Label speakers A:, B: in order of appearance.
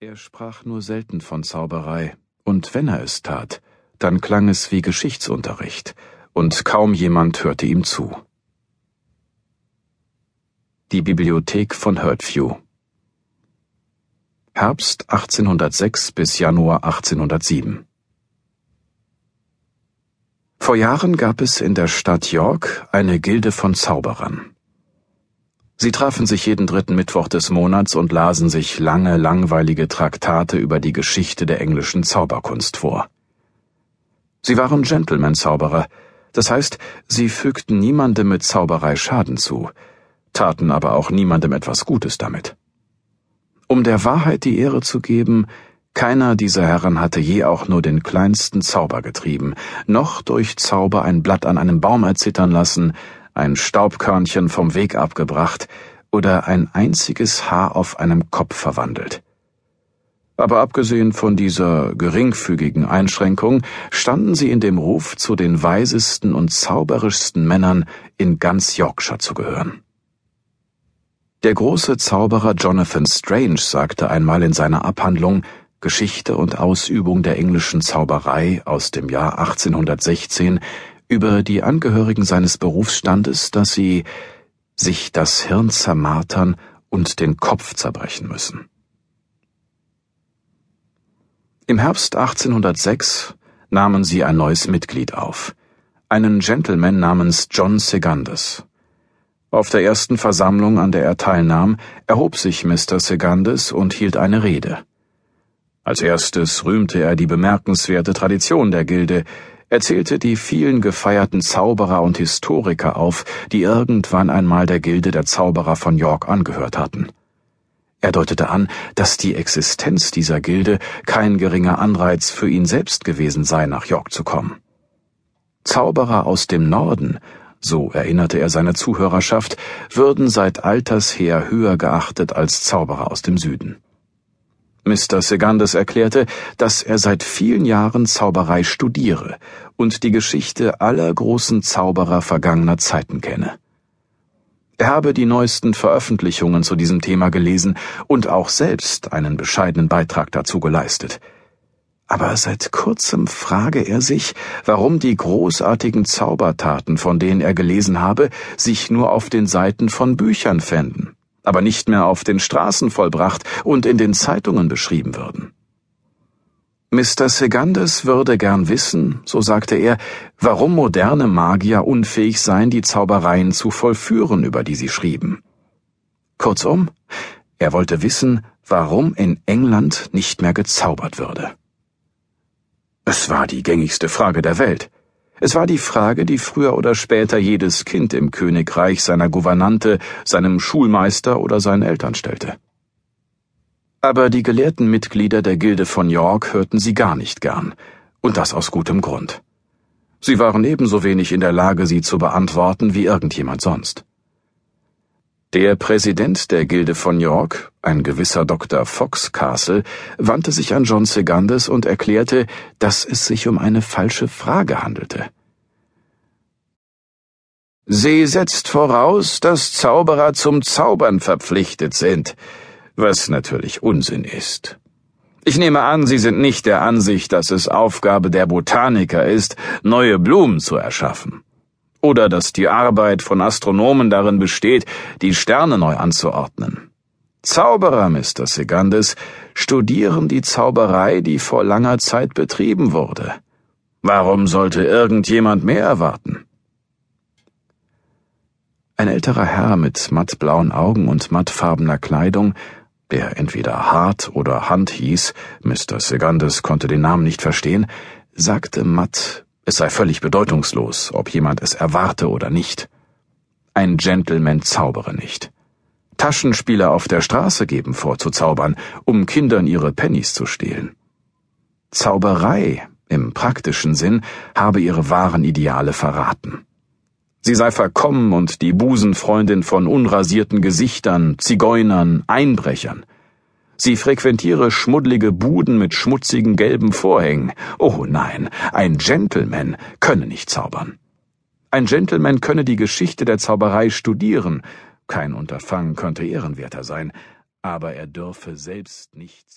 A: Er sprach nur selten von Zauberei, und wenn er es tat, dann klang es wie Geschichtsunterricht, und kaum jemand hörte ihm zu. Die Bibliothek von Hurtview Herbst 1806 bis Januar 1807 Vor Jahren gab es in der Stadt York eine Gilde von Zauberern. Sie trafen sich jeden dritten Mittwoch des Monats und lasen sich lange, langweilige Traktate über die Geschichte der englischen Zauberkunst vor. Sie waren Gentleman-Zauberer, das heißt, sie fügten niemandem mit Zauberei Schaden zu, taten aber auch niemandem etwas Gutes damit. Um der Wahrheit die Ehre zu geben, keiner dieser Herren hatte je auch nur den kleinsten Zauber getrieben, noch durch Zauber ein Blatt an einem Baum erzittern lassen, ein Staubkörnchen vom Weg abgebracht oder ein einziges Haar auf einem Kopf verwandelt. Aber abgesehen von dieser geringfügigen Einschränkung standen sie in dem Ruf, zu den weisesten und zauberischsten Männern in ganz Yorkshire zu gehören. Der große Zauberer Jonathan Strange sagte einmal in seiner Abhandlung Geschichte und Ausübung der englischen Zauberei aus dem Jahr 1816 über die Angehörigen seines Berufsstandes, dass sie sich das Hirn zermartern und den Kopf zerbrechen müssen. Im Herbst 1806 nahmen sie ein neues Mitglied auf, einen Gentleman namens John Segundus. Auf der ersten Versammlung, an der er teilnahm, erhob sich Mr. Segundus und hielt eine Rede. Als erstes rühmte er die bemerkenswerte Tradition der Gilde, er zählte die vielen gefeierten Zauberer und Historiker auf, die irgendwann einmal der Gilde der Zauberer von York angehört hatten. Er deutete an, dass die Existenz dieser Gilde kein geringer Anreiz für ihn selbst gewesen sei, nach York zu kommen. Zauberer aus dem Norden, so erinnerte er seine Zuhörerschaft, würden seit alters her höher geachtet als Zauberer aus dem Süden. Mr. Segundus erklärte, dass er seit vielen Jahren Zauberei studiere und die Geschichte aller großen Zauberer vergangener Zeiten kenne. Er habe die neuesten Veröffentlichungen zu diesem Thema gelesen und auch selbst einen bescheidenen Beitrag dazu geleistet. Aber seit kurzem frage er sich, warum die großartigen Zaubertaten, von denen er gelesen habe, sich nur auf den Seiten von Büchern fänden aber nicht mehr auf den Straßen vollbracht und in den Zeitungen beschrieben würden. Mr. Segundus würde gern wissen, so sagte er, warum moderne Magier unfähig seien, die Zaubereien zu vollführen, über die sie schrieben. Kurzum, er wollte wissen, warum in England nicht mehr gezaubert würde. Es war die gängigste Frage der Welt. Es war die Frage, die früher oder später jedes Kind im Königreich seiner Gouvernante, seinem Schulmeister oder seinen Eltern stellte. Aber die gelehrten Mitglieder der Gilde von York hörten sie gar nicht gern, und das aus gutem Grund. Sie waren ebenso wenig in der Lage, sie zu beantworten wie irgendjemand sonst. Der Präsident der Gilde von York, ein gewisser Dr. Foxcastle, wandte sich an John Segundus und erklärte, dass es sich um eine falsche Frage handelte.
B: Sie setzt voraus, dass Zauberer zum Zaubern verpflichtet sind, was natürlich Unsinn ist. Ich nehme an, Sie sind nicht der Ansicht, dass es Aufgabe der Botaniker ist, neue Blumen zu erschaffen oder dass die Arbeit von Astronomen darin besteht, die Sterne neu anzuordnen. Zauberer, Mr. Segundus, studieren die Zauberei, die vor langer Zeit betrieben wurde. Warum sollte irgendjemand mehr erwarten?
A: Ein älterer Herr mit mattblauen Augen und mattfarbener Kleidung, der entweder Hart oder Hand hieß, Mr. Segundus konnte den Namen nicht verstehen, sagte matt es sei völlig bedeutungslos, ob jemand es erwarte oder nicht. Ein Gentleman zaubere nicht. Taschenspieler auf der Straße geben vor zu zaubern, um Kindern ihre Pennies zu stehlen. Zauberei im praktischen Sinn habe ihre wahren Ideale verraten. Sie sei verkommen und die Busenfreundin von unrasierten Gesichtern, Zigeunern, Einbrechern. Sie frequentiere schmuddlige Buden mit schmutzigen gelben Vorhängen. Oh nein, ein Gentleman könne nicht zaubern. Ein Gentleman könne die Geschichte der Zauberei studieren, kein Unterfangen könnte ehrenwerter sein, aber er dürfe selbst nicht zaubern.